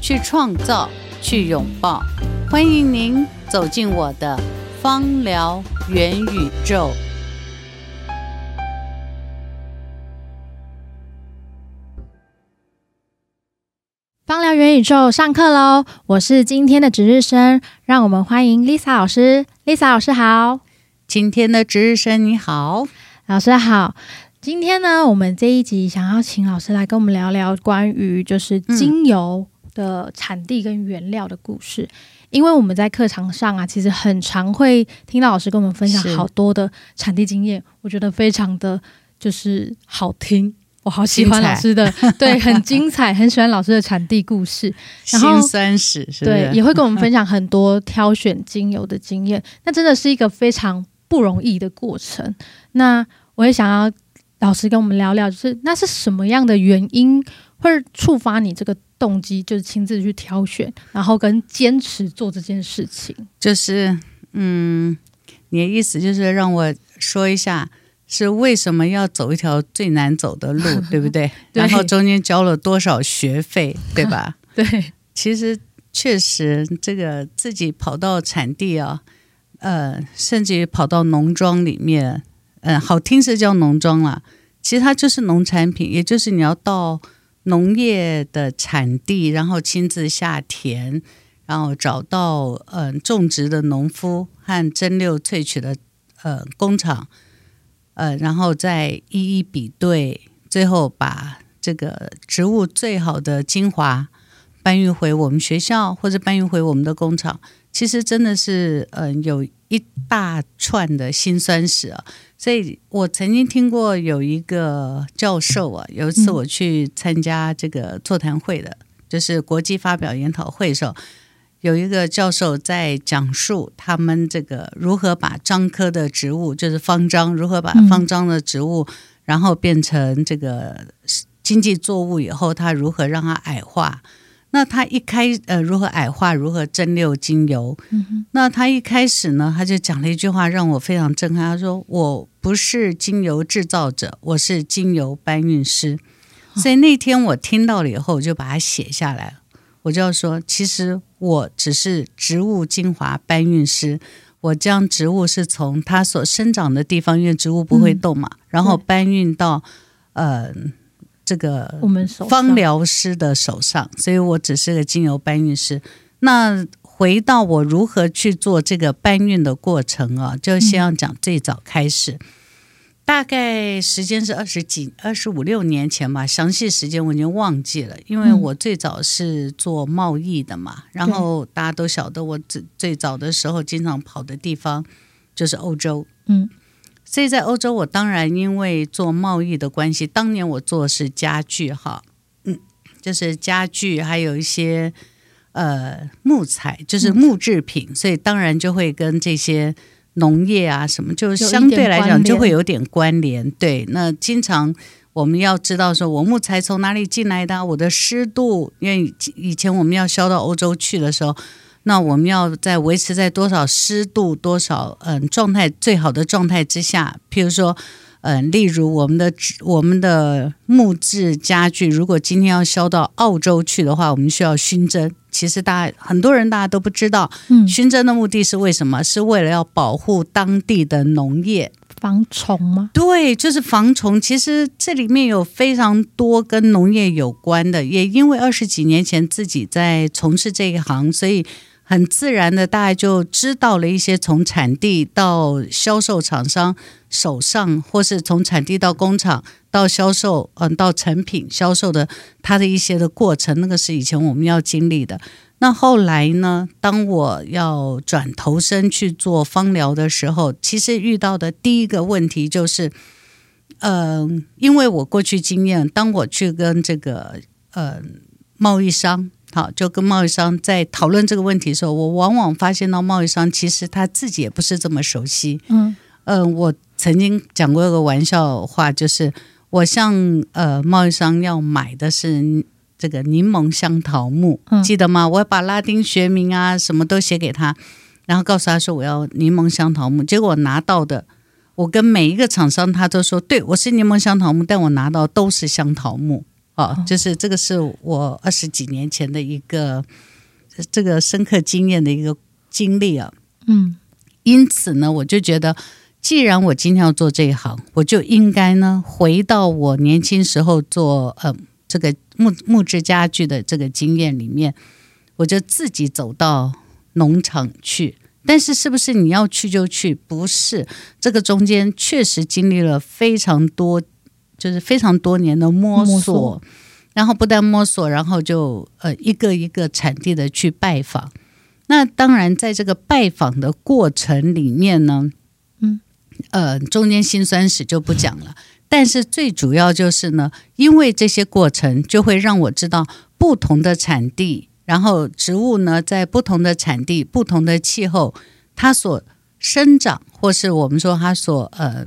去创造，去拥抱，欢迎您走进我的芳疗元宇宙。芳疗元宇宙上课喽！我是今天的值日生，让我们欢迎 Lisa 老师。Lisa 老师好，今天的值日生你好，老师好。今天呢，我们这一集想要请老师来跟我们聊聊关于就是精油。嗯的产地跟原料的故事，因为我们在课堂上啊，其实很常会听到老师跟我们分享好多的产地经验，我觉得非常的就是好听，我好喜欢老师的，对，很精彩，很喜欢老师的产地故事，然后辛酸史是是，对，也会跟我们分 享很多挑选精油的经验，那真的是一个非常不容易的过程。那我也想要老师跟我们聊聊，就是那是什么样的原因会触发你这个？动机就是亲自去挑选，然后跟坚持做这件事情。就是，嗯，你的意思就是让我说一下，是为什么要走一条最难走的路，对不对？对。然后中间交了多少学费，对吧？对。其实确实，这个自己跑到产地啊，呃，甚至于跑到农庄里面，嗯、呃，好听是叫农庄了，其实它就是农产品，也就是你要到。农业的产地，然后亲自下田，然后找到嗯、种植的农夫和蒸馏萃取的呃工厂，呃，然后再一一比对，最后把这个植物最好的精华搬运回我们学校或者搬运回我们的工厂。其实真的是嗯、有一大串的辛酸史啊。所以我曾经听过有一个教授啊，有一次我去参加这个座谈会的，就是国际发表研讨会的时候，有一个教授在讲述他们这个如何把樟科的植物，就是方樟，如何把方樟的植物，然后变成这个经济作物以后，他如何让它矮化。那他一开呃，如何矮化，如何蒸馏精油？嗯、那他一开始呢，他就讲了一句话，让我非常震撼。他说：“我不是精油制造者，我是精油搬运师。”所以那天我听到了以后，我就把它写下来。我就要说，其实我只是植物精华搬运师。我将植物是从它所生长的地方，因为植物不会动嘛，嗯、然后搬运到呃。这个我们芳疗师的手上，所以我只是个精油搬运师。那回到我如何去做这个搬运的过程啊，就先要讲最早开始，嗯、大概时间是二十几、二十五六年前吧，详细时间我已经忘记了，因为我最早是做贸易的嘛。嗯、然后大家都晓得，我最最早的时候经常跑的地方就是欧洲，嗯。所以在欧洲，我当然因为做贸易的关系，当年我做的是家具哈，嗯，就是家具，还有一些呃木材，就是木制品，所以当然就会跟这些农业啊什么，就相对来讲就会有点关联。对，那经常我们要知道说，我木材从哪里进来的，我的湿度，因为以前我们要销到欧洲去的时候。那我们要在维持在多少湿度、多少嗯状态最好的状态之下？譬如说，嗯，例如我们的我们的木质家具，如果今天要销到澳洲去的话，我们需要熏蒸。其实大家很多人大家都不知道，嗯，熏蒸的目的是为什么？是为了要保护当地的农业，防虫吗？对，就是防虫。其实这里面有非常多跟农业有关的，也因为二十几年前自己在从事这一行，所以。很自然的，大家就知道了一些从产地到销售厂商手上，或是从产地到工厂到销售，嗯，到成品销售的它的一些的过程，那个是以前我们要经历的。那后来呢，当我要转投身去做芳疗的时候，其实遇到的第一个问题就是，嗯、因为我过去经验，当我去跟这个，嗯、呃。贸易商好，就跟贸易商在讨论这个问题的时候，我往往发现到贸易商其实他自己也不是这么熟悉。嗯嗯、呃，我曾经讲过一个玩笑话，就是我向呃贸易商要买的是这个柠檬香桃木，嗯、记得吗？我把拉丁学名啊什么都写给他，然后告诉他说我要柠檬香桃木。结果我拿到的，我跟每一个厂商他都说，对，我是柠檬香桃木，但我拿到都是香桃木。哦，就是这个是我二十几年前的一个这个深刻经验的一个经历啊。嗯，因此呢，我就觉得，既然我今天要做这一行，我就应该呢回到我年轻时候做呃这个木木质家具的这个经验里面，我就自己走到农场去。但是，是不是你要去就去？不是，这个中间确实经历了非常多。就是非常多年的摸索，摸索，然后不但摸索，然后就呃一个一个产地的去拜访。那当然，在这个拜访的过程里面呢，嗯，呃，中间辛酸史就不讲了。但是最主要就是呢，因为这些过程就会让我知道不同的产地，然后植物呢在不同的产地、不同的气候，它所生长，或是我们说它所呃。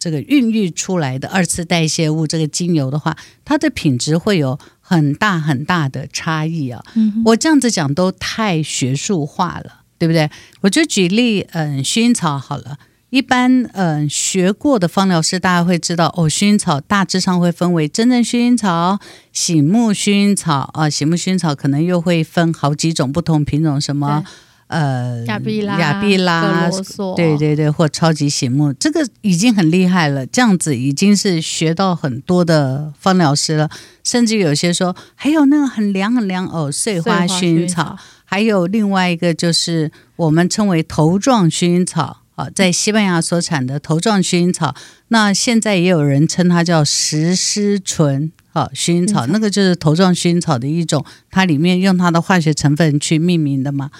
这个孕育出来的二次代谢物，这个精油的话，它的品质会有很大很大的差异啊。嗯，我这样子讲都太学术化了，对不对？我就举例，嗯，薰衣草好了。一般嗯学过的芳疗师，大家会知道哦，薰衣草大致上会分为真正薰衣草、醒目薰衣草啊，醒目薰衣草可能又会分好几种不同品种，什么。呃，亚碧拉、亚碧拉，对对对，或超级醒目，这个已经很厉害了。这样子已经是学到很多的芳疗师了，甚至有些说还有那个很凉很凉哦，碎花薰衣草，还有另外一个就是我们称为头状薰衣草啊，在西班牙所产的头状薰衣草。那现在也有人称它叫石狮醇啊薰衣草，那个就是头状薰衣草的一种，它里面用它的化学成分去命名的嘛。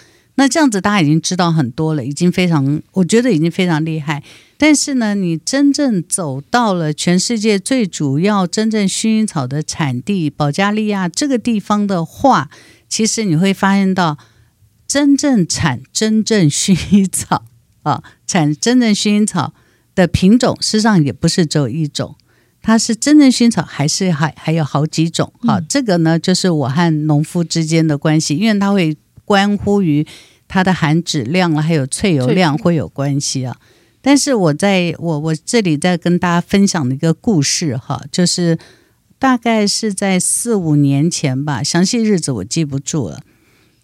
那这样子，大家已经知道很多了，已经非常，我觉得已经非常厉害。但是呢，你真正走到了全世界最主要、真正薰衣草的产地保加利亚这个地方的话，其实你会发现到，真正产真正薰衣草啊，产真正薰衣草的品种，实际上也不是只有一种，它是真正薰衣草，还是还还有好几种。好、啊，这个呢，就是我和农夫之间的关系，因为它会关乎于。它的含脂量还有萃油量会有关系啊。但是我在我我这里在跟大家分享的一个故事哈，就是大概是在四五年前吧，详细日子我记不住了。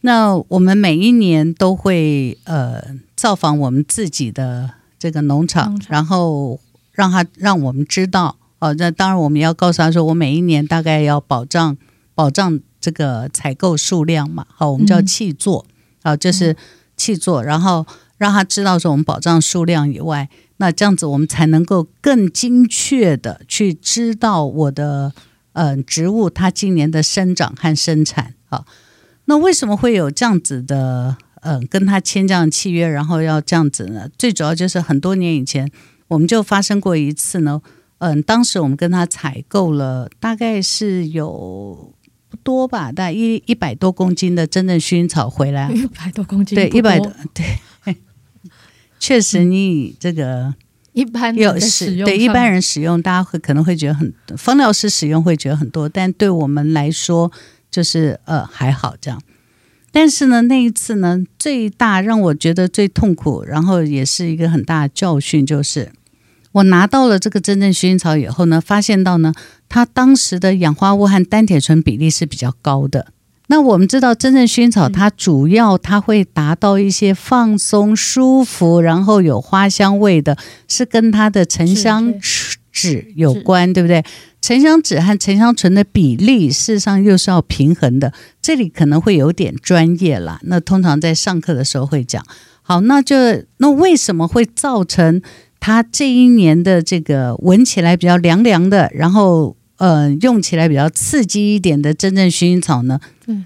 那我们每一年都会呃造访我们自己的这个农场，然后让他让我们知道哦。那当然我们要告诉他说，我每一年大概要保障保障这个采购数量嘛。好，我们叫契作。嗯啊，就是气作，然后让他知道说我们保障数量以外，那这样子我们才能够更精确的去知道我的嗯、呃、植物它今年的生长和生产啊。那为什么会有这样子的嗯、呃、跟他签这样契约，然后要这样子呢？最主要就是很多年以前我们就发生过一次呢。嗯、呃，当时我们跟他采购了大概是有。多吧，大概一一百多公斤的真正薰衣草回来，一百多公斤，对，一百多，对，确实你这个一般有使用对一般人使用，大家会可能会觉得很芳疗师使用会觉得很多，但对我们来说就是呃还好这样。但是呢，那一次呢，最大让我觉得最痛苦，然后也是一个很大的教训，就是。我拿到了这个真正薰衣草以后呢，发现到呢，它当时的氧化物和单铁醇比例是比较高的。那我们知道，真正薰衣草它主要它会达到一些放松、舒服，然后有花香味的，是跟它的沉香酯有关，对不对？沉香酯和沉香醇的比例事实上又是要平衡的。这里可能会有点专业啦。那通常在上课的时候会讲。好，那就那为什么会造成？它这一年的这个闻起来比较凉凉的，然后呃用起来比较刺激一点的真正薰衣草呢？对，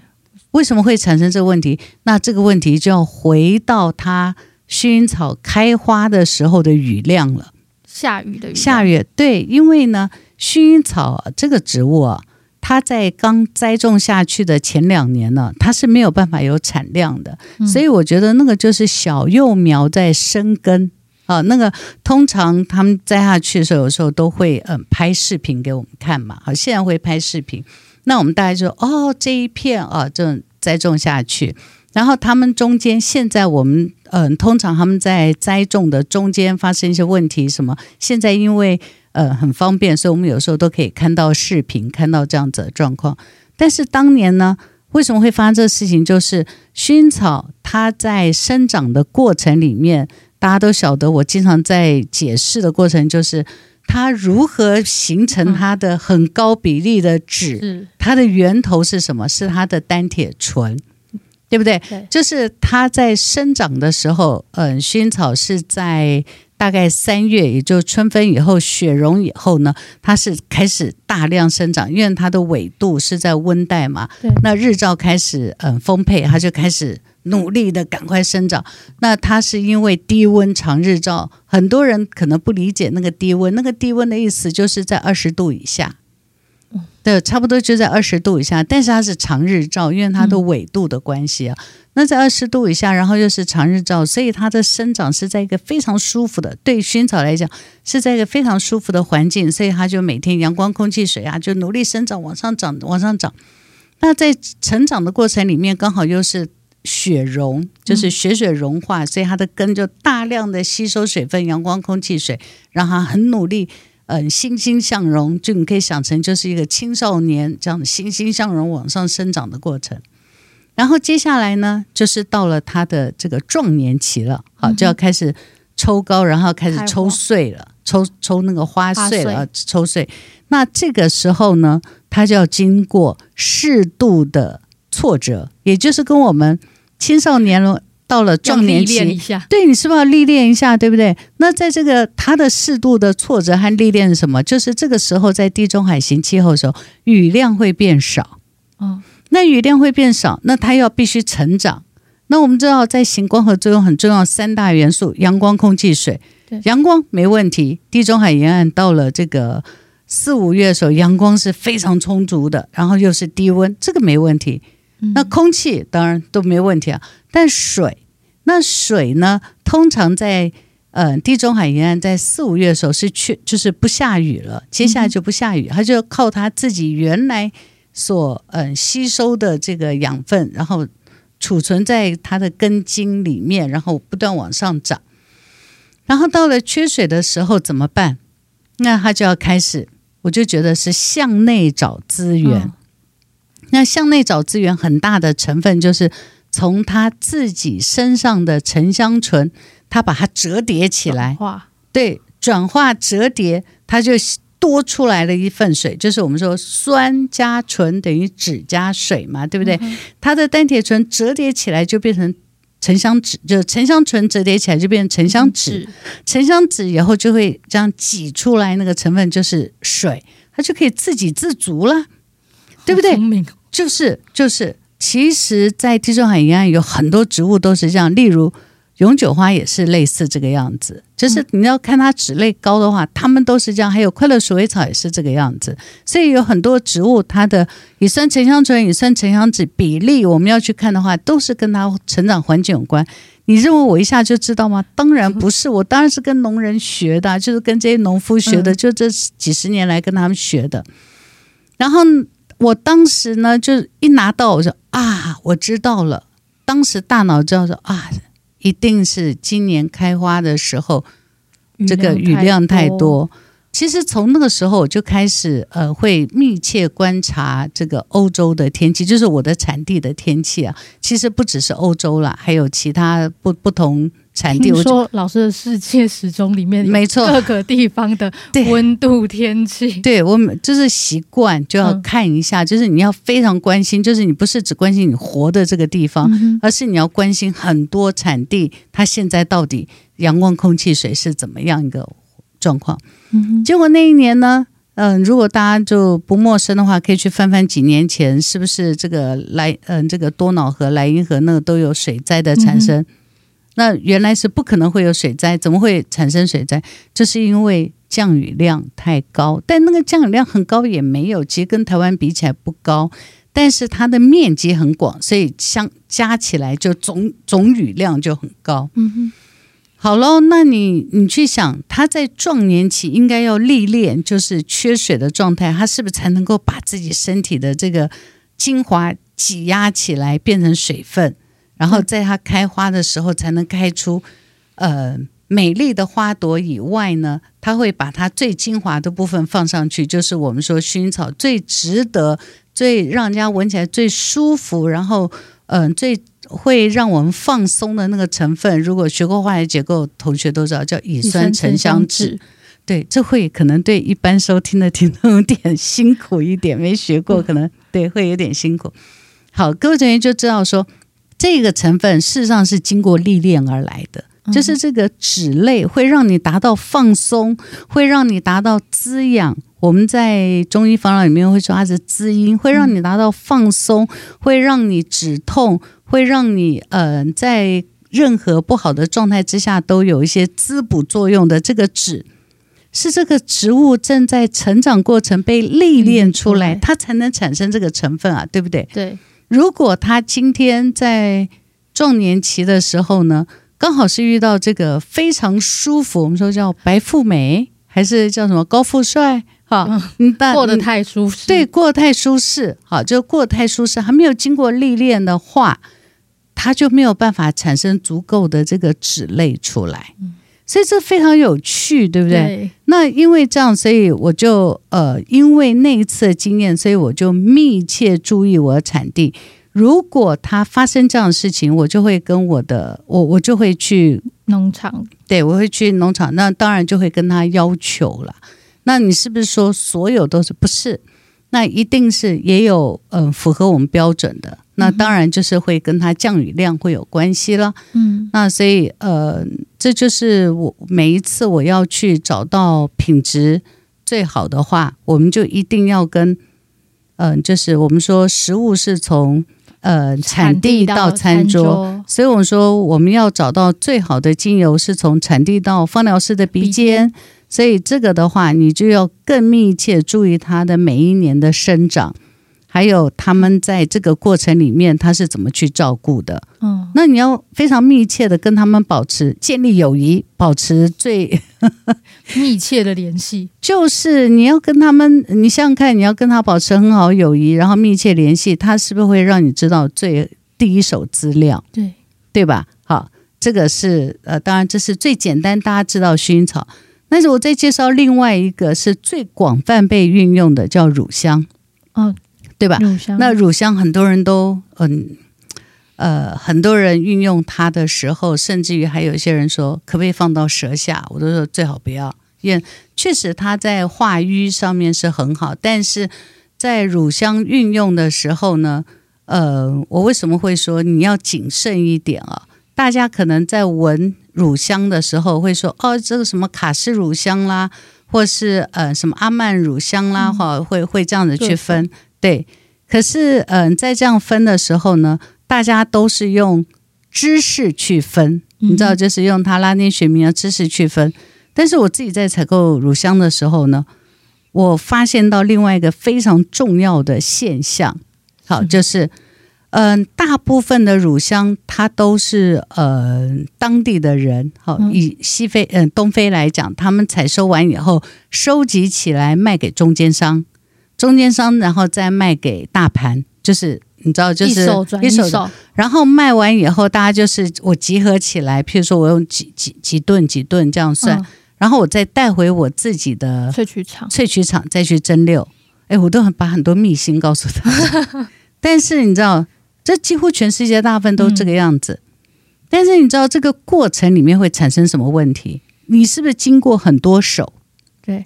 为什么会产生这个问题？那这个问题就要回到它薰衣草开花的时候的雨量了。下雨的雨。下雨，对，因为呢，薰衣草这个植物啊，它在刚栽种下去的前两年呢，它是没有办法有产量的，嗯、所以我觉得那个就是小幼苗在生根啊。那个通常他们栽下去的时候，有时候都会嗯拍视频给我们看嘛。好，现在会拍视频，那我们大概就哦这一片啊，这栽种下去，然后他们中间现在我们嗯通常他们在栽种的中间发生一些问题，什么现在因为。呃，很方便，所以我们有时候都可以看到视频，看到这样子的状况。但是当年呢，为什么会发生这个事情？就是薰衣草它在生长的过程里面，大家都晓得。我经常在解释的过程，就是它如何形成它的很高比例的脂，嗯、它的源头是什么？是它的单铁醇，对不对？对，就是它在生长的时候，嗯、呃，薰衣草是在。大概三月，也就春分以后，雪融以后呢，它是开始大量生长，因为它的纬度是在温带嘛。那日照开始嗯丰沛，它就开始努力的赶快生长。那它是因为低温长日照，很多人可能不理解那个低温，那个低温的意思就是在二十度以下。对，差不多就在二十度以下，但是它是长日照，因为它的纬度的关系啊。那在二十度以下，然后又是长日照，所以它的生长是在一个非常舒服的，对薰草来讲是在一个非常舒服的环境，所以它就每天阳光、空气、水啊，就努力生长，往上长，往上长。那在成长的过程里面，刚好又是雪融，就是雪水融化，嗯、所以它的根就大量的吸收水分、阳光、空气、水，让它很努力。嗯，欣欣向荣，就你可以想成就是一个青少年这样的欣欣向荣往上生长的过程。然后接下来呢，就是到了它的这个壮年期了，好，就要开始抽高，然后开始抽穗了，抽抽那个花穗了，抽穗。那这个时候呢，它就要经过适度的挫折，也就是跟我们青少年了。到了壮年期，对，你是不是要历练一下，对不对？那在这个他的适度的挫折和历练是什么？就是这个时候在地中海型气候的时候，雨量会变少。哦，那雨量会变少，那它要必须成长。那我们知道，在行光合作用很重要，三大元素：阳光、空气、水。对，阳光没问题。地中海沿岸到了这个四五月的时候，阳光是非常充足的，然后又是低温，这个没问题。那空气当然都没问题啊，但水，那水呢？通常在呃地中海沿岸，在四五月的时候是缺，就是不下雨了，接下来就不下雨，它就要靠它自己原来所呃吸收的这个养分，然后储存在它的根茎里面，然后不断往上长。然后到了缺水的时候怎么办？那它就要开始，我就觉得是向内找资源。那向内找资源很大的成分就是从他自己身上的沉香醇，他把它折叠起来，对，转化折叠，它就多出来了一份水，就是我们说酸加醇等于酯加水嘛，对不对？嗯、它的单铁醇折叠起来就变成沉香酯，就沉香醇折叠起来就变成沉香酯，沉香酯以后就会这样挤出来那个成分就是水，它就可以自给自足了，对不对？就是就是，其实，在地中海沿岸有很多植物都是这样，例如永久花也是类似这个样子。就是你要看它脂类高的话，它们都是这样。还有快乐鼠尾草也是这个样子。所以有很多植物，它的乙酸沉香醇、乙酸沉香酯比例，我们要去看的话，都是跟它成长环境有关。你认为我一下就知道吗？当然不是，我当然是跟农人学的，就是跟这些农夫学的，就这几十年来跟他们学的。然后。我当时呢，就一拿到我说啊，我知道了。当时大脑知道说啊，一定是今年开花的时候，这个雨量太多。其实从那个时候我就开始呃，会密切观察这个欧洲的天气，就是我的产地的天气啊。其实不只是欧洲啦，还有其他不不同。产地，我说老师的世界时钟里面没错，各个地方的温度天气，对，我们就是习惯就要看一下，嗯、就是你要非常关心，就是你不是只关心你活的这个地方，嗯、而是你要关心很多产地，它现在到底阳光、空气、水是怎么样一个状况。嗯、结果那一年呢，嗯、呃，如果大家就不陌生的话，可以去翻翻几年前，是不是这个莱嗯、呃、这个多瑙河、莱茵河那个都有水灾的产生？嗯那原来是不可能会有水灾，怎么会产生水灾？这是因为降雨量太高，但那个降雨量很高也没有，其实跟台湾比起来不高，但是它的面积很广，所以相加起来就总总雨量就很高。嗯哼，好喽，那你你去想，他在壮年期应该要历练，就是缺水的状态，他是不是才能够把自己身体的这个精华挤压起来变成水分？然后在它开花的时候，才能开出呃美丽的花朵以外呢，它会把它最精华的部分放上去，就是我们说薰衣草最值得、最让人家闻起来最舒服，然后嗯、呃、最会让我们放松的那个成分。如果学过化学结构，同学都知道叫乙酸沉香酯。对，这会可能对一般收听的听众有点辛苦一点，没学过可能对会有点辛苦。好，各位同学就知道说。这个成分事实上是经过历练而来的，就是这个脂类会让你达到放松，会让你达到滋养。我们在中医方里面会说它是滋阴，会让你达到放松，会让你止痛，会让你呃在任何不好的状态之下都有一些滋补作用的。这个脂是这个植物正在成长过程被历练出来，它才能产生这个成分啊，对不对？对。如果他今天在壮年期的时候呢，刚好是遇到这个非常舒服，我们说叫白富美，还是叫什么高富帅？哈，嗯，过得太舒适，对，过得太舒适，好，就过得太舒适，还没有经过历练的话，他就没有办法产生足够的这个脂类出来。嗯所以这非常有趣，对不对？对。那因为这样，所以我就呃，因为那一次的经验，所以我就密切注意我的产地。如果它发生这样的事情，我就会跟我的我我就会去农场，对，我会去农场。那当然就会跟他要求了。那你是不是说所有都是不是？那一定是也有嗯、呃、符合我们标准的。那当然就是会跟它降雨量会有关系了。嗯，那所以呃，这就是我每一次我要去找到品质最好的话，我们就一定要跟嗯、呃，就是我们说食物是从呃产地到餐桌，餐桌，所以我们说我们要找到最好的精油是从产地到芳疗师的鼻尖。所以这个的话，你就要更密切注意它的每一年的生长。还有他们在这个过程里面，他是怎么去照顾的？嗯，那你要非常密切的跟他们保持建立友谊，保持最 密切的联系。就是你要跟他们，你想想看，你要跟他保持很好友谊，然后密切联系，他是不是会让你知道最第一手资料？对，对吧？好，这个是呃，当然这是最简单，大家知道薰衣草。但是我再介绍另外一个是最广泛被运用的，叫乳香。嗯。对吧？乳香。那乳香很多人都嗯呃，很多人运用它的时候，甚至于还有一些人说，可不可以放到舌下？我都说最好不要，因为确实它在化瘀上面是很好，但是在乳香运用的时候呢，呃，我为什么会说你要谨慎一点啊？大家可能在闻乳香的时候会说，哦，这个什么卡氏乳香啦，或是呃什么阿曼乳香啦，哈、嗯，会会这样子去分。对，可是嗯、呃，在这样分的时候呢，大家都是用知识去分，你知道，就是用它拉丁学名的知识去分。但是我自己在采购乳香的时候呢，我发现到另外一个非常重要的现象，好，就是嗯、呃，大部分的乳香它都是呃当地的人，好，以西非嗯、呃、东非来讲，他们采收完以后收集起来卖给中间商。中间商，然后再卖给大盘，就是你知道，就是一手转一手，然后卖完以后，大家就是我集合起来，譬如说我用几几几吨几吨这样算，嗯，然后我再带回我自己的萃取厂，萃取厂再去蒸馏。哎，我都很把很多秘辛告诉他。但是你知道，这几乎全世界大部分都这个样子，嗯。但是你知道这个过程里面会产生什么问题？你是不是经过很多手？对。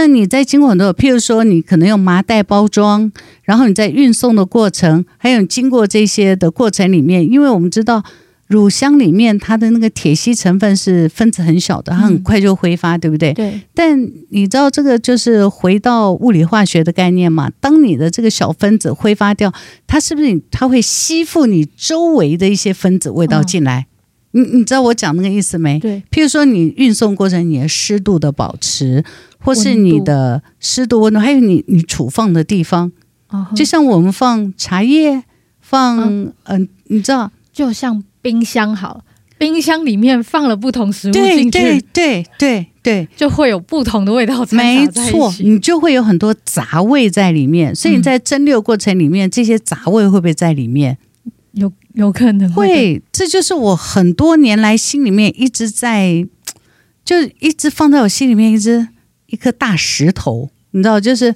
那你在经过很多，譬如说你可能用麻袋包装，然后你在运送的过程，还有经过这些的过程里面，因为我们知道乳香里面它的那个铁烯成分是分子很小的，它很快就挥发，嗯，对不对？对。但你知道这个就是回到物理化学的概念嘛？当你的这个小分子挥发掉，它是不是它会吸附你周围的一些分子味道进来？你你知道我讲那个意思没？对，譬如说你运送过程你的湿度的保持，或是你的湿度温度，还有你你储放的地方，哦、就像我们放茶叶，放嗯、呃，你知道，就像冰箱好，冰箱里面放了不同食物进去，对对对对，就会有不同的味道。没错，你就会有很多杂味在里面，所以你在蒸馏过程里面，嗯、这些杂味会不会在里面？有有可能。会，会，这就是我很多年来心里面一直在，就一直放在我心里面一直一颗大石头，你知道，就是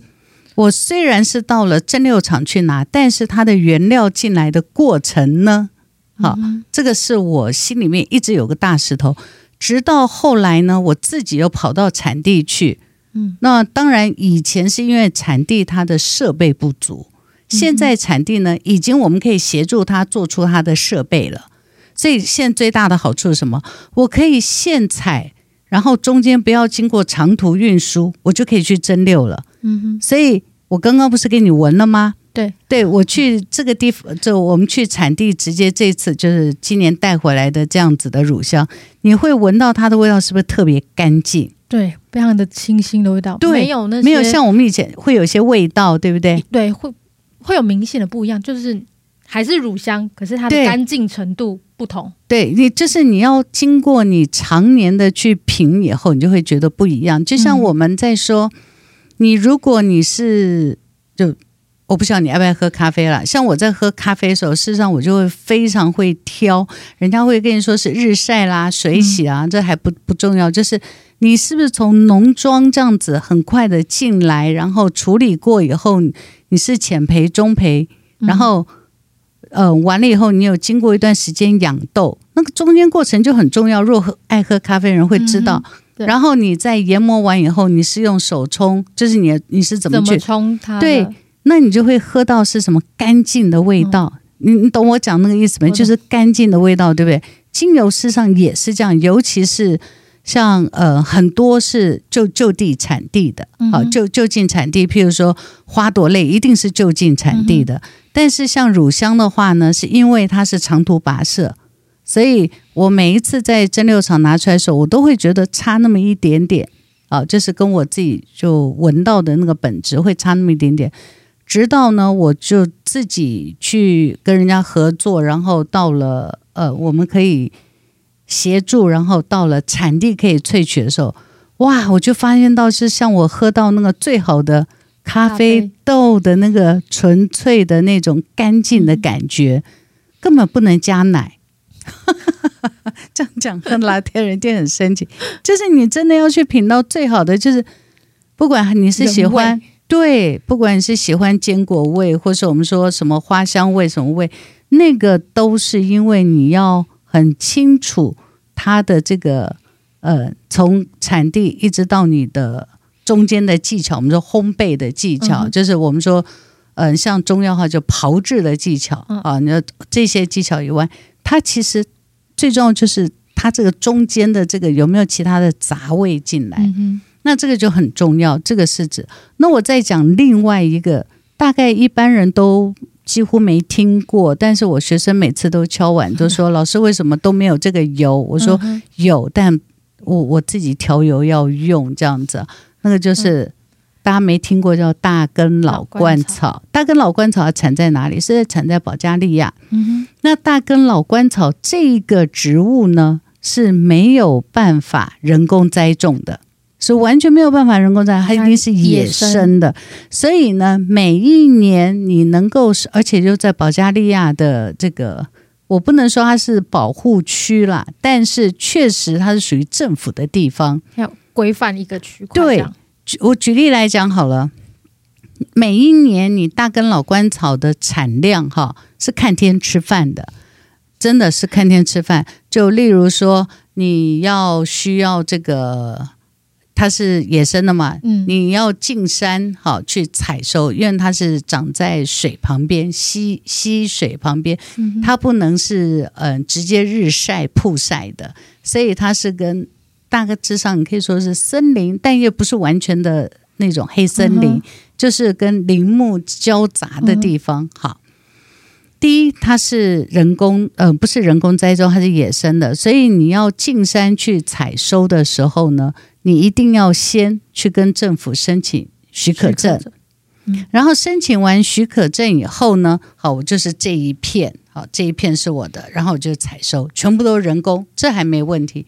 我虽然是到了蒸馏厂去拿，但是它的原料进来的过程呢，好，嗯，这个是我心里面一直有个大石头，直到后来呢，我自己又跑到产地去，嗯，那当然以前是因为产地它的设备不足。现在产地呢，已经我们可以协助他做出他的设备了，所以现在最大的好处是什么？我可以现采，然后中间不要经过长途运输，我就可以去蒸馏了。嗯哼，所以我刚刚不是给你闻了吗？对，对我去这个地方，就我们去产地直接这次就是今年带回来的这样子的乳香，你会闻到它的味道是不是特别干净？对，非常的清新的味道，对，没有那些没有像我们以前会有些味道，对不对？对，会。会有明显的不一样，就是还是乳香，可是它的干净程度不同。对，你，就是你要经过你常年的去品以后，你就会觉得不一样。就像我们在说，嗯、你如果你是就我不知道你爱不爱喝咖啡啦。像我在喝咖啡的时候，事实上我就会非常会挑，人家会跟你说是日晒啦、水洗啊，嗯、这还不不重要，就是你是不是从农庄这样子很快的进来，然后处理过以后。你是浅焙、中焙，然后，呃，完了以后，你有经过一段时间养豆，那个中间过程就很重要。若喝爱喝咖啡人会知道。嗯、然后你在研磨完以后，你是用手冲，就是你你是怎么去冲它？对，那你就会喝到是什么干净的味道。嗯、你你懂我讲那个意思没？就是干净的味道，对不对？精油事实上也是这样，尤其是。像呃很多是就就地产地的，好就就近产地，譬如说花朵类一定是就近产地的。但是像乳香的话呢，是因为它是长途跋涉，所以我每一次在蒸馏厂拿出来的时候，我都会觉得差那么一点点啊，就是跟我自己就闻到的那个本质会差那么一点点。直到呢，我就自己去跟人家合作，然后到了呃，我们可以。协助，然后到了产地可以萃取的时候，哇！我就发现到是像我喝到那个最好的咖啡豆的那个纯粹的那种干净的感觉，根本不能加奶。这样讲，喝拿铁人店很生气。就是你真的要去品到最好的，就是不管你是喜欢对，不管你是喜欢坚果味，或是我们说什么花香味什么味，那个都是因为你要。很清楚它的这个呃，从产地一直到你的中间的技巧，我们说烘焙的技巧，嗯、就是我们说嗯、呃，像中药哈，就炮制的技巧、嗯、啊。那这些技巧以外，它其实最重要就是它这个中间的这个有没有其他的杂味进来，嗯、那这个就很重要。这个是指那我再讲另外一个，大概一般人都。几乎没听过，但是我学生每次都敲碗，都说 老师为什么都没有这个油？我说有，但我我自己调油要用这样子。那个就是大家没听过，叫大根老鹳草。大根老鹳草它产在哪里？是在产在保加利亚。嗯哼。那大根老鹳草这个植物呢，是没有办法人工栽种的。是完全没有办法人工栽，它一定是野生的。所以呢，每一年你能够，而且就在保加利亚的这个，我不能说它是保护区啦，但是确实它是属于政府的地方，要规范一个区块。对，我举例来讲好了，每一年你大根老鳏草的产量哈是看天吃饭的，真的是看天吃饭。就例如说，你要需要这个。它是野生的嘛？嗯，你要进山好去采收，因为它是长在水旁边，溪溪水旁边，它不能是嗯、呃、直接日晒曝晒的，所以它是跟大概之上你可以说是森林，但又不是完全的那种黑森林，嗯、就是跟林木交杂的地方。好，第一，它是人工，呃，不是人工栽种，它是野生的，所以你要进山去采收的时候呢，你一定要先去跟政府申请许可证，可证嗯、然后申请完许可证以后呢，好，我就是这一片，好，这一片是我的，然后我就采收，全部都是人工，这还没问题。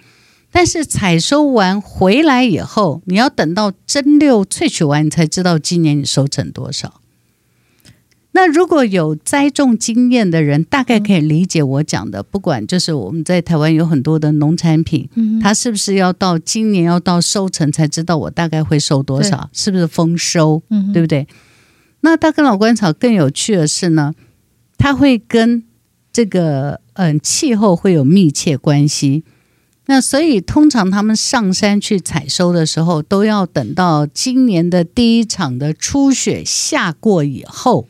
但是采收完回来以后，你要等到蒸馏萃取完，你才知道今年你收成多少。那如果有栽种经验的人，大概可以理解我讲的。不管就是我们在台湾有很多的农产品，嗯，它是不是要到今年要到收成才知道我大概会收多少？是不是丰收？嗯，对不对？那大根老观草更有趣的是呢，它会跟这个嗯气候会有密切关系。那所以通常他们上山去采收的时候，都要等到今年的第一场的初雪下过以后。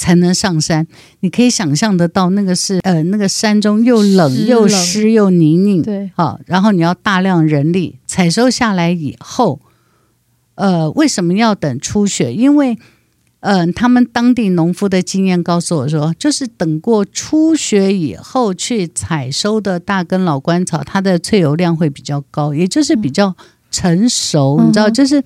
才能上山，你可以想象得到，那个是呃，那个山中又冷又湿又泥泞，对，好，然后你要大量人力采收下来以后，呃，为什么要等初雪？因为，嗯、呃，他们当地农夫的经验告诉我说，就是等过初雪以后去采收的大根老官草，它的萃油量会比较高，也就是比较成熟，嗯、你知道，就是。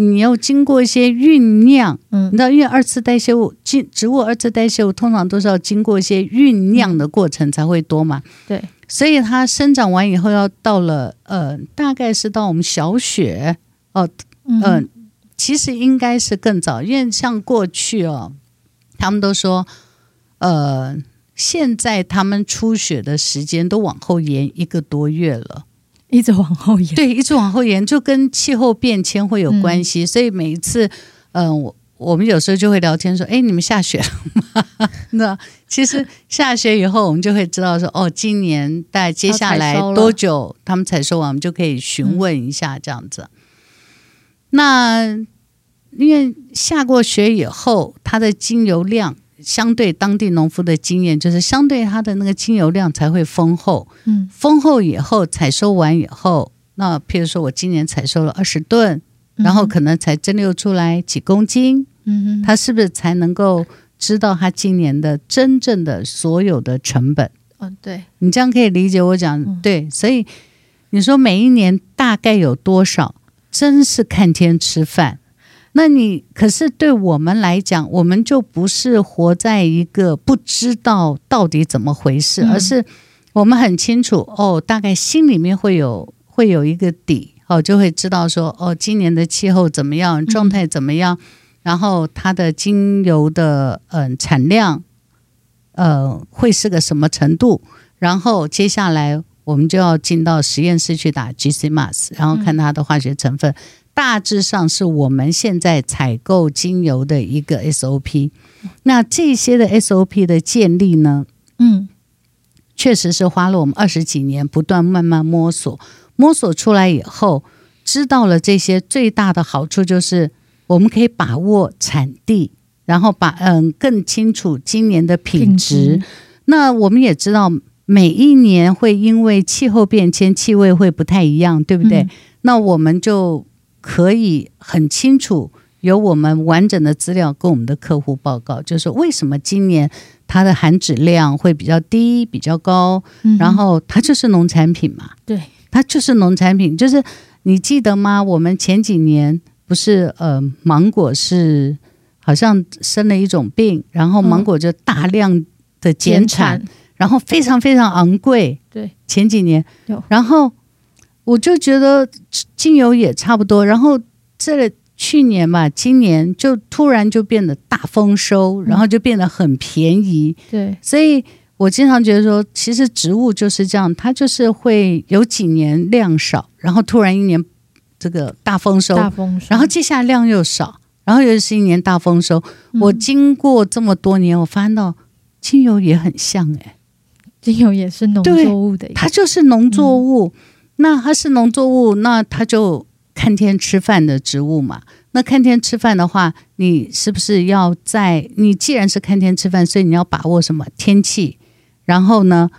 你要经过一些酝酿，嗯，你知道，因为二次代谢物，植植物二次代谢物通常都是要经过一些酝酿的过程才会多嘛，对，所以它生长完以后要到了，呃，大概是到我们小雪，哦，嗯、呃，其实应该是更早，因为像过去哦，他们都说，呃，现在他们出血的时间都往后延一个多月了。一直往后延，对，一直往后延，就跟气候变迁会有关系。嗯、所以每一次，嗯、呃，我我们有时候就会聊天说：“哎，你们下雪了吗？” 那其实下雪以后，我们就会知道说：“哦，今年大概接下来多久他们采收完，我们就可以询问一下这样子。嗯”那因为下过雪以后，它的精油量。相对当地农夫的经验，就是相对它的那个精油量才会丰厚。嗯，丰厚以后采收完以后，那譬如说我今年采收了二十吨，然后可能才蒸馏出来几公斤。嗯哼，他是不是才能够知道他今年的真正的所有的成本？嗯，对，你这样可以理解我讲对。所以你说每一年大概有多少，真是看天吃饭。那你可是对我们来讲，我们就不是活在一个不知道到底怎么回事，嗯、而是我们很清楚哦，大概心里面会有会有一个底哦，就会知道说哦，今年的气候怎么样，状态怎么样，嗯、然后它的精油的嗯、呃、产量呃会是个什么程度，然后接下来我们就要进到实验室去打 GC m a s 然后看它的化学成分。嗯大致上是我们现在采购精油的一个 SOP。那这些的 SOP 的建立呢，嗯，确实是花了我们二十几年，不断慢慢摸索，摸索出来以后，知道了这些最大的好处就是我们可以把握产地，然后把嗯更清楚今年的品质。品质。那我们也知道每一年会因为气候变迁，气味会不太一样，对不对？嗯。那我们就。可以很清楚，有我们完整的资料跟我们的客户报告，就是为什么今年它的含脂量会比较低、比较高，嗯、然后它就是农产品嘛，对，它就是农产品。就是你记得吗？我们前几年不是呃，芒果是好像生了一种病，然后芒果就大量的减产，嗯、然后非常非常昂贵。对，前几年有，然后。我就觉得精油也差不多，然后这去年吧，今年就突然就变得大丰收，然后就变得很便宜。嗯、对，所以我经常觉得说，其实植物就是这样，它就是会有几年量少，然后突然一年这个大丰收，大丰收，然后接下来量又少，然后又是一年大丰收。嗯、我经过这么多年，我发现到精油也很像哎，精油也是农作物的，它就是农作物。嗯那它是农作物，那它就看天吃饭的植物嘛。那看天吃饭的话，你是不是要在你既然是看天吃饭，所以你要把握什么天气，然后呢，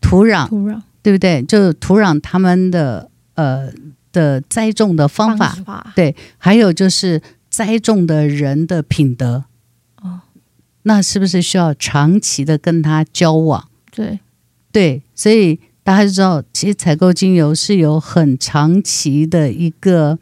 土壤，土壤对不对？就土壤他们的呃的栽种的方法，方法对，还有就是栽种的人的品德。哦，那是不是需要长期的跟他交往？对对，所以大家就知道，其实采购精油是有很长期的一个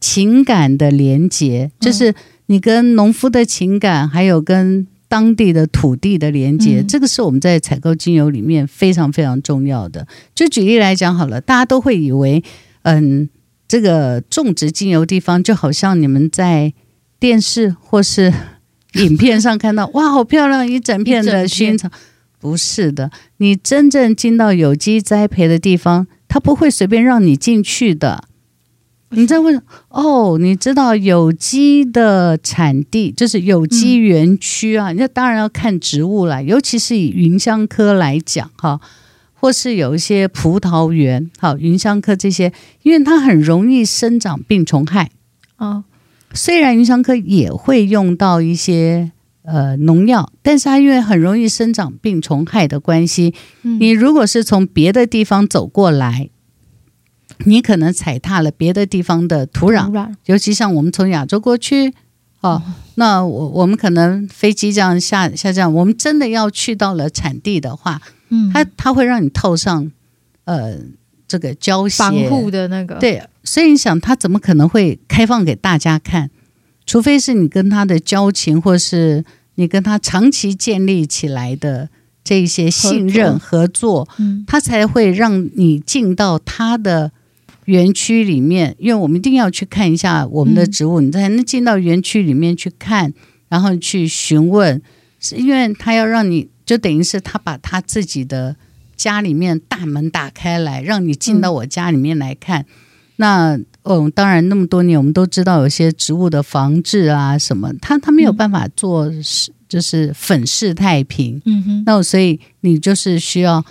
情感的连接，嗯、就是你跟农夫的情感，还有跟当地的土地的连接，嗯、这个是我们在采购精油里面非常非常重要的。就举例来讲好了，大家都会以为，嗯，这个种植精油地方就好像你们在电视或是 影片上看到，哇，好漂亮，一整片的薰衣草。不是的，你真正进到有机栽培的地方，它不会随便让你进去的。你再问哦，你知道有机的产地就是有机园区啊？那、嗯、当然要看植物了，尤其是以芸香科来讲哈，或是有一些葡萄园，好，芸香科这些，因为它很容易生长病虫害哦。虽然芸香科也会用到一些呃农药，但是它因为很容易生长病虫害的关系，嗯、你如果是从别的地方走过来。你可能踩踏了别的地方的土壤，土壤。尤其像我们从亚洲过去，哦，嗯、那我我们可能飞机这样下下降，我们真的要去到了产地的话，嗯，它它会让你套上呃这个胶鞋。防护的那个，对，所以你想它怎么可能会开放给大家看？除非是你跟他的交情，或是你跟他长期建立起来的这一些信任合作，嗯，他才会让你进到他的。园区里面，因为我们一定要去看一下我们的植物，嗯、你才能进到园区里面去看，然后去询问，是因为他要让你就等于是他把他自己的家里面大门打开来，让你进到我家里面来看。嗯、那哦，当然那么多年我们都知道有些植物的防治啊什么，他他没有办法做，就是粉饰太平。嗯哼，那所以你就是需要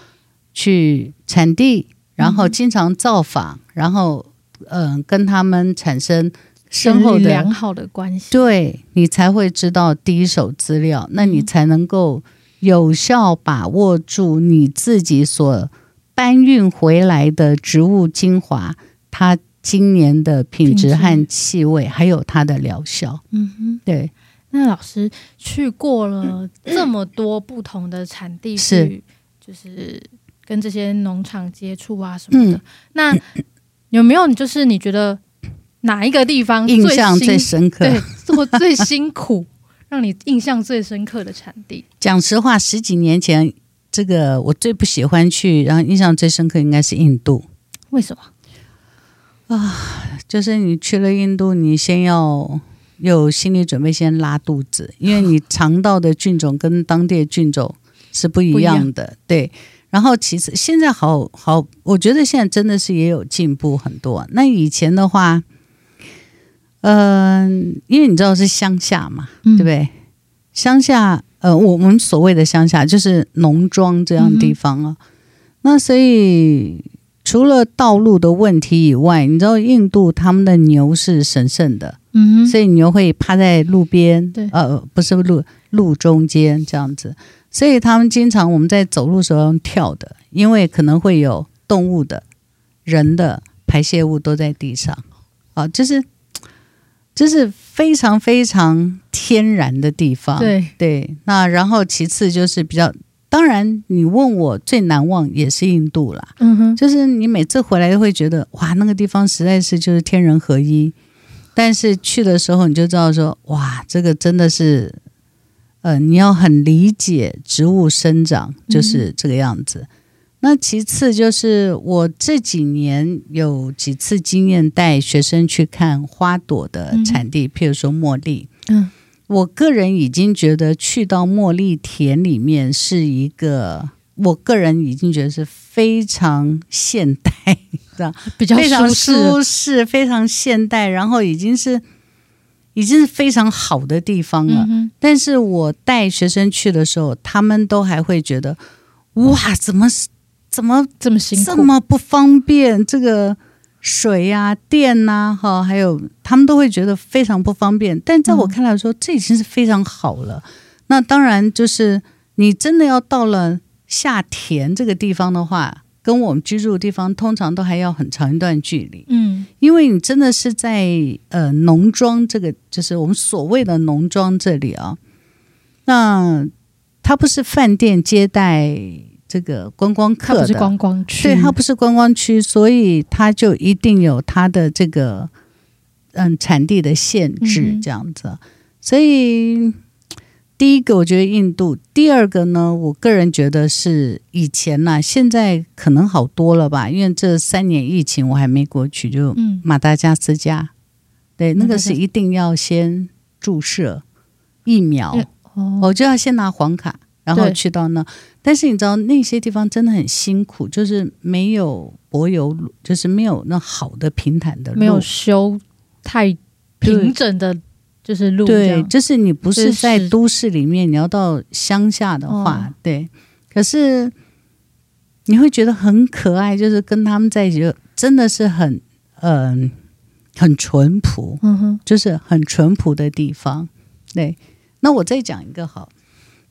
去产地。然后经常造访，然后嗯、呃，跟他们产生深厚的良好的关系，对，你才会知道第一手资料，那你才能够有效把握住你自己所搬运回来的植物精华，它今年的品质和气味，还有它的疗效。嗯哼，对。那老师去过了 这么多不同的产地，是就是。跟这些农场接触啊什么的，嗯、那有没有就是你觉得哪一个地方印象最深刻？对，做最辛苦，让你印象最深刻的产地？讲实话，十几年前，这个我最不喜欢去，然后印象最深刻应该是印度。为什么？啊，就是你去了印度，你先要有心理准备，先拉肚子，因为你肠道的菌种跟当地的菌种是不一样的，样对。然后其实现在好好，我觉得现在真的是也有进步很多。那以前的话，嗯、呃，因为你知道是乡下嘛，嗯、对不对？乡下，呃，我们所谓的乡下就是农庄这样的地方啊。嗯、那所以除了道路的问题以外，你知道印度他们的牛是神圣的，嗯哼，所以牛会趴在路边，对，呃，不是路路中间这样子。所以他们经常我们在走路时候用跳的，因为可能会有动物的、人的排泄物都在地上，啊，就是就是非常非常天然的地方。对对，那然后其次就是比较，当然你问我最难忘也是印度啦。嗯哼，就是你每次回来都会觉得哇，那个地方实在是就是天人合一，但是去的时候你就知道说哇，这个真的是。呃，你要很理解植物生长就是这个样子。嗯、那其次就是我这几年有几次经验带学生去看花朵的产地，嗯、譬如说茉莉。嗯，我个人已经觉得去到茉莉田里面是一个，我个人已经觉得是非常现代的，比较舒适，非常舒适，非常现代，然后已经是。已经是非常好的地方了，嗯、但是我带学生去的时候，他们都还会觉得，哇，怎么怎么这么辛苦，这么不方便？这个水呀、啊、电呐、啊，哈，还有他们都会觉得非常不方便。但在我看来说，说、嗯、这已经是非常好了。那当然，就是你真的要到了下田这个地方的话。跟我们居住的地方通常都还要很长一段距离，嗯，因为你真的是在呃农庄这个，就是我们所谓的农庄这里啊，那它不是饭店接待这个观光客的，它不是观光区，对，它不是观光区，所以它就一定有它的这个嗯产地的限制这样子。嗯、所以第一个我觉得印度，第二个呢，我个人觉得是以前呐、啊，现在可能好多了吧，因为这三年疫情我还没过去，就马达加斯加，嗯、对，那个是一定要先注射疫苗。哦。我就要先拿黄卡，然后去到那。但是你知道那些地方真的很辛苦，就是没有柏油路，就是没有那好的平坦的路，没有修太平整的，就是路。对，就是你不是在都市里面，你要到乡下的话，哦、对。可是你会觉得很可爱，就是跟他们在一起，就真的是很嗯、呃、很淳朴，嗯哼，就是很淳朴的地方，对。那我再讲一个好，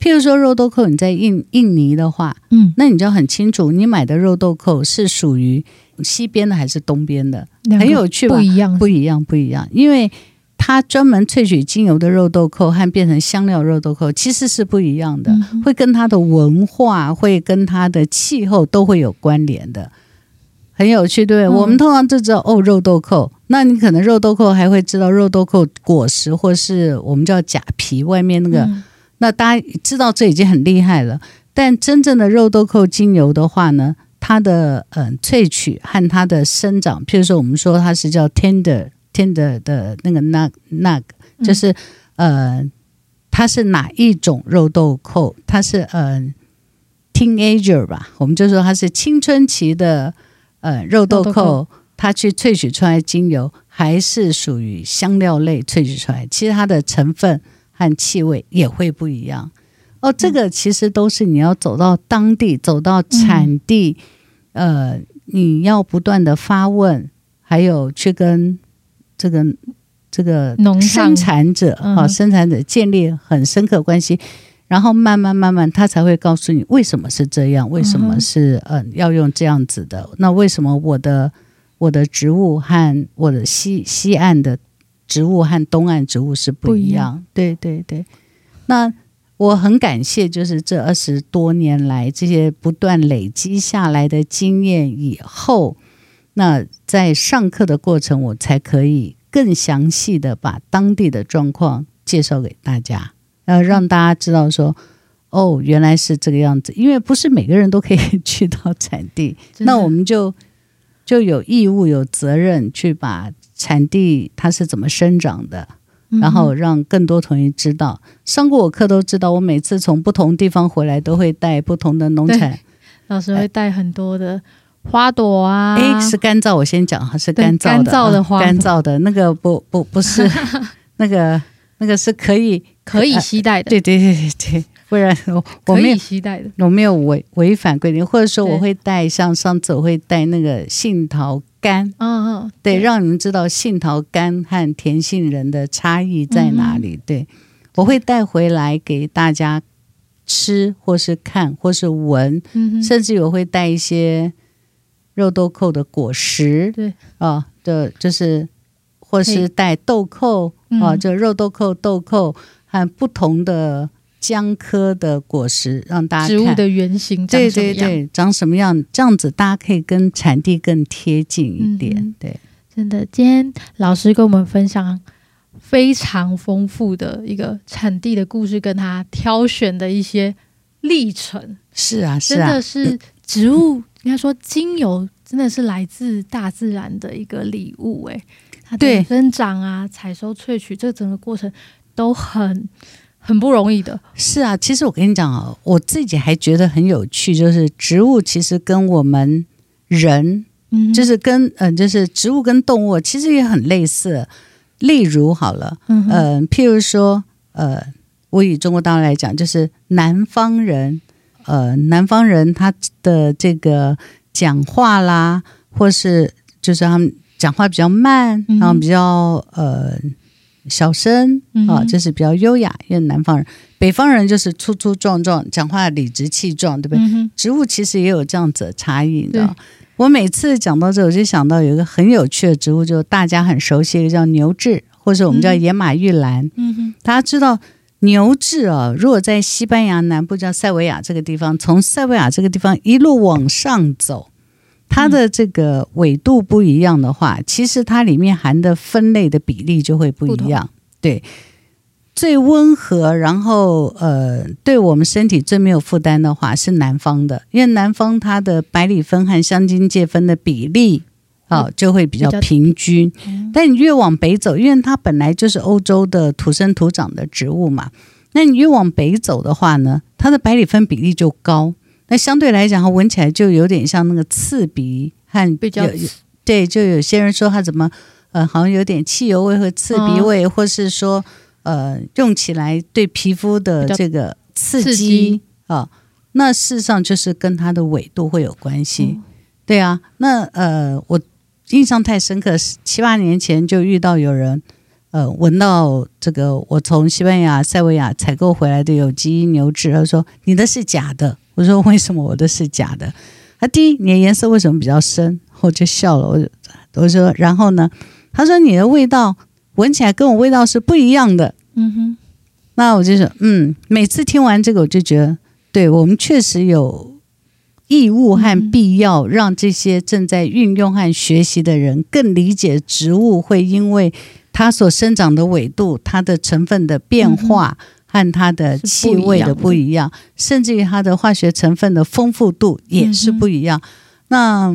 譬如说肉豆蔻，你在印印尼的话，嗯，那你就很清楚，你买的肉豆蔻是属于西边的还是东边的，很有趣吧？不一样，不一样，不一样，因为它专门萃取精油的肉豆蔻和变成香料肉豆蔻其实是不一样的，嗯、会跟它的文化、会跟它的气候都会有关联的。很有趣，对、嗯、我们通常就知道哦，肉豆蔻。那你可能肉豆蔻还会知道肉豆蔻果实，或是我们叫假皮外面那个。嗯、那大家知道这已经很厉害了。但真正的肉豆蔻精油的话呢，它的嗯、呃、萃取和它的生长，譬如说我们说它是叫 tender tender 的那个 nug nug，就是、嗯、呃，它是哪一种肉豆蔻？它是嗯、呃、teenager 吧？我们就说它是青春期的。呃，肉豆蔻它去萃取出来精油，还是属于香料类萃取出来，其实它的成分和气味也会不一样。哦，这个其实都是你要走到当地，走到产地，嗯、呃，你要不断的发问，还有去跟这个这个生产者啊、哦，生产者建立很深刻关系。然后慢慢慢慢，他才会告诉你为什么是这样，为什么是嗯、呃、要用这样子的。那为什么我的我的植物和我的西西岸的植物和东岸植物是不一样？一样对对对。那我很感谢，就是这二十多年来这些不断累积下来的经验以后，那在上课的过程，我才可以更详细的把当地的状况介绍给大家。要让大家知道说，哦，原来是这个样子，因为不是每个人都可以 去到产地，那我们就就有义务、有责任去把产地它是怎么生长的，嗯、然后让更多同学知道。上过我课都知道，我每次从不同地方回来都会带不同的农产，老师会带很多的花朵啊。哎，是干燥，我先讲哈，是干燥的，干燥的花，干燥的那个不不不是 那个。那个是可以可以携带的，对对对对对，不然 我我没有携带的，我没有违违反规定，或者说我会带，像上次我会带那个杏桃干，嗯嗯，对，让你们知道杏桃干和甜杏仁的差异在哪里。对，我会带回来给大家吃，或是看，或是闻，甚至我会带一些肉豆蔻的果实，对。啊，的就是。或是带豆蔻啊，就肉豆蔻、豆蔻和不同的姜科的果实，让大家植物的原型长什么样？对对对，长什么样？这样子大家可以跟产地更贴近一点。嗯、对，真的，今天老师跟我们分享非常丰富的一个产地的故事，跟他挑选的一些历程。是啊，是啊，真的是植物，应该说精油真的是来自大自然的一个礼物，哎。它对，生长啊，采收、萃取，这整个过程都很很不容易的。是啊，其实我跟你讲啊，我自己还觉得很有趣，就是植物其实跟我们人，嗯，就是跟嗯、呃，就是植物跟动物其实也很类似。例如，好了，嗯，呃，譬如说，呃，我以中国大陆来讲，就是南方人，呃，南方人他的这个讲话啦，或是就是他们。讲话比较慢，然后比较呃小声啊，就是比较优雅。因为南方人、北方人就是粗粗壮壮，讲话理直气壮，对不对？嗯、植物其实也有这样子的差异，你知道？我每次讲到这，我就想到有一个很有趣的植物，就大家很熟悉，一个叫牛至，或者我们叫野马玉兰。嗯、哼大家知道牛至啊，如果在西班牙南部叫塞维亚这个地方，从塞维亚这个地方一路往上走，它的这个纬度不一样的话，其实它里面含的分类的比例就会不一样。对，最温和，然后呃，对我们身体最没有负担的话是南方的，因为南方它的百里酚和香精界酚的比例。哦，就会比较平均。但你越往北走，因为它本来就是欧洲的土生土长的植物嘛，那你越往北走的话呢，它的白里酚比例就高。那相对来讲，它闻起来就有点像那个刺鼻和比较对。就有些人说它怎么呃，好像有点汽油味和刺鼻味，哦、或是说呃，用起来对皮肤的这个刺激啊、哦，那事实上就是跟它的纬度会有关系。嗯、对啊，那呃，我。印象太深刻，七八年前就遇到有人，呃，闻到这个我从西班牙塞维亚采购回来的有机牛脂，他说你的是假的。我说为什么我的是假的？他第一，你的颜色为什么比较深？我就笑了，我就我说，然后呢？他说你的味道闻起来跟我味道是不一样的。嗯哼，那我就说，嗯，每次听完这个，我就觉得，对我们确实有。义务和必要，让这些正在运用和学习的人更理解植物会因为它所生长的纬度、它的成分的变化和它的气味的不一样，甚至于它的化学成分的丰富度也是不一样。那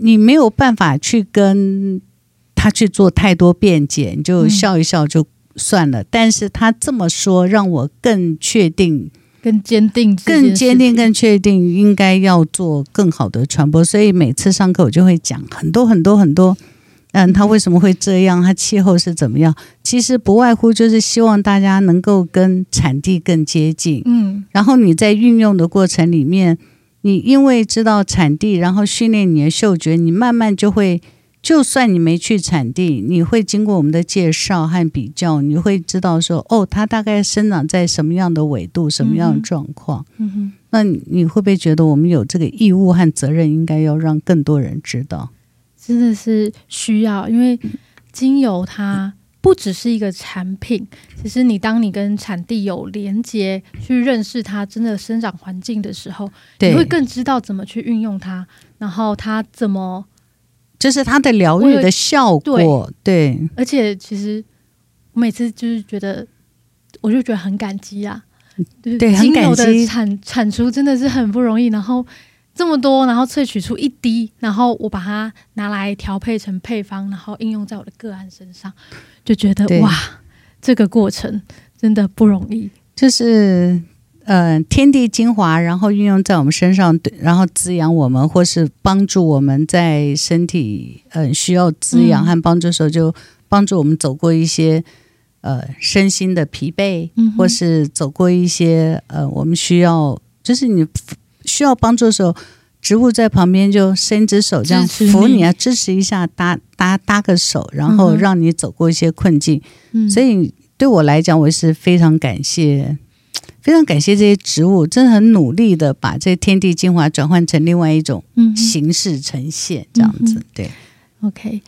你没有办法去跟他去做太多辩解，你就笑一笑就算了。但是他这么说，让我更确定。更坚定，更坚定，更确定，应该要做更好的传播。所以每次上课，我就会讲很多很多很多。嗯，它为什么会这样？它气候是怎么样？其实不外乎就是希望大家能够跟产地更接近。嗯，然后你在运用的过程里面，你因为知道产地，然后训练你的嗅觉，你慢慢就会。就算你没去产地，你会经过我们的介绍和比较，你会知道说，哦，它大概生长在什么样的纬度，什么样的状况。嗯哼，那你会不会觉得我们有这个义务和责任，应该要让更多人知道？真的是需要，因为精油它不只是一个产品，其实你当你跟产地有连接，去认识它真的生长环境的时候，你会更知道怎么去运用它，然后它怎么。就是它的疗愈的效果，对，对，而且其实我每次就是觉得，我就觉得很感激啊，对，精油的产产出真的是很不容易，然后这么多，然后萃取出一滴，然后我把它拿来调配成配方，然后应用在我的个案身上，就觉得哇，这个过程真的不容易，就是。呃，天地精华，然后运用在我们身上，对，然后滋养我们，或是帮助我们在身体呃需要滋养和帮助的时候，就帮助我们走过一些呃身心的疲惫，嗯、或是走过一些呃我们需要，就是你需要帮助的时候，植物在旁边就伸只手这样扶你啊，支持一下，搭搭搭个手，然后让你走过一些困境。嗯、所以对我来讲，我是非常感谢。非常感谢这些植物，真的很努力的把这天地精华转换成另外一种形式呈现，嗯、这样子。对，OK。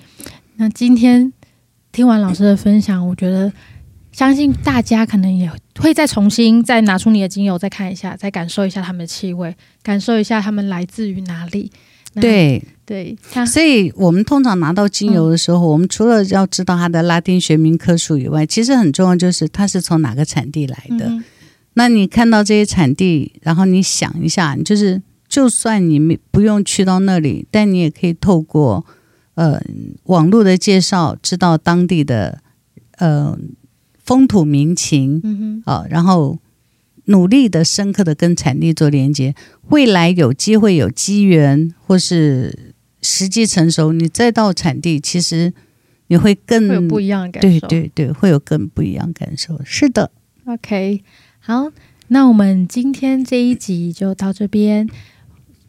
那今天听完老师的分享，我觉得相信大家可能也会再重新再拿出你的精油再看一下，再感受一下它们的气味，感受一下它们来自于哪里。对对，所以我们通常拿到精油的时候，嗯、我们除了要知道它的拉丁学名科属以外，其实很重要就是它是从哪个产地来的。嗯那你看到这些产地，然后你想一下，就是就算你没不用去到那里，但你也可以透过呃网络的介绍，知道当地的呃风土民情，嗯哼，啊，然后努力的、深刻的跟产地做连接。未来有机会、有机缘，或是时机成熟，你再到产地，其实你会更会有不一样的感受。对对对，会有更不一样感受。是的，OK。好，那我们今天这一集就到这边。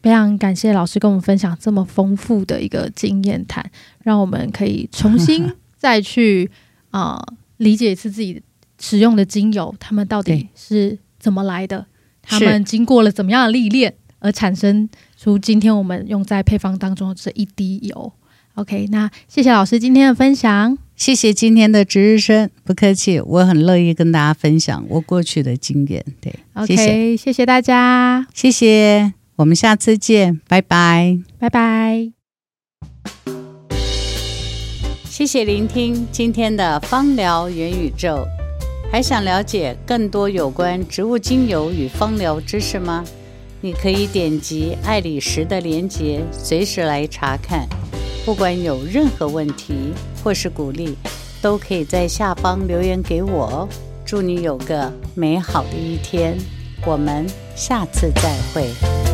非常感谢老师跟我们分享这么丰富的一个经验谈，让我们可以重新 再去啊、呃、理解一次自己使用的精油，他们到底是怎么来的，他们经过了怎么样的历练，而产生出今天我们用在配方当中的这一滴油。OK，那谢谢老师今天的分享。谢谢今天的值日生，不客气，我很乐意跟大家分享我过去的经验。对，OK，谢谢，谢谢大家，谢谢，我们下次见，拜拜，拜拜。谢谢聆听今天的芳疗元宇宙，还想了解更多有关植物精油与芳疗知识吗？你可以点击爱理时的链接，随时来查看。不管有任何问题或是鼓励，都可以在下方留言给我哦。祝你有个美好的一天，我们下次再会。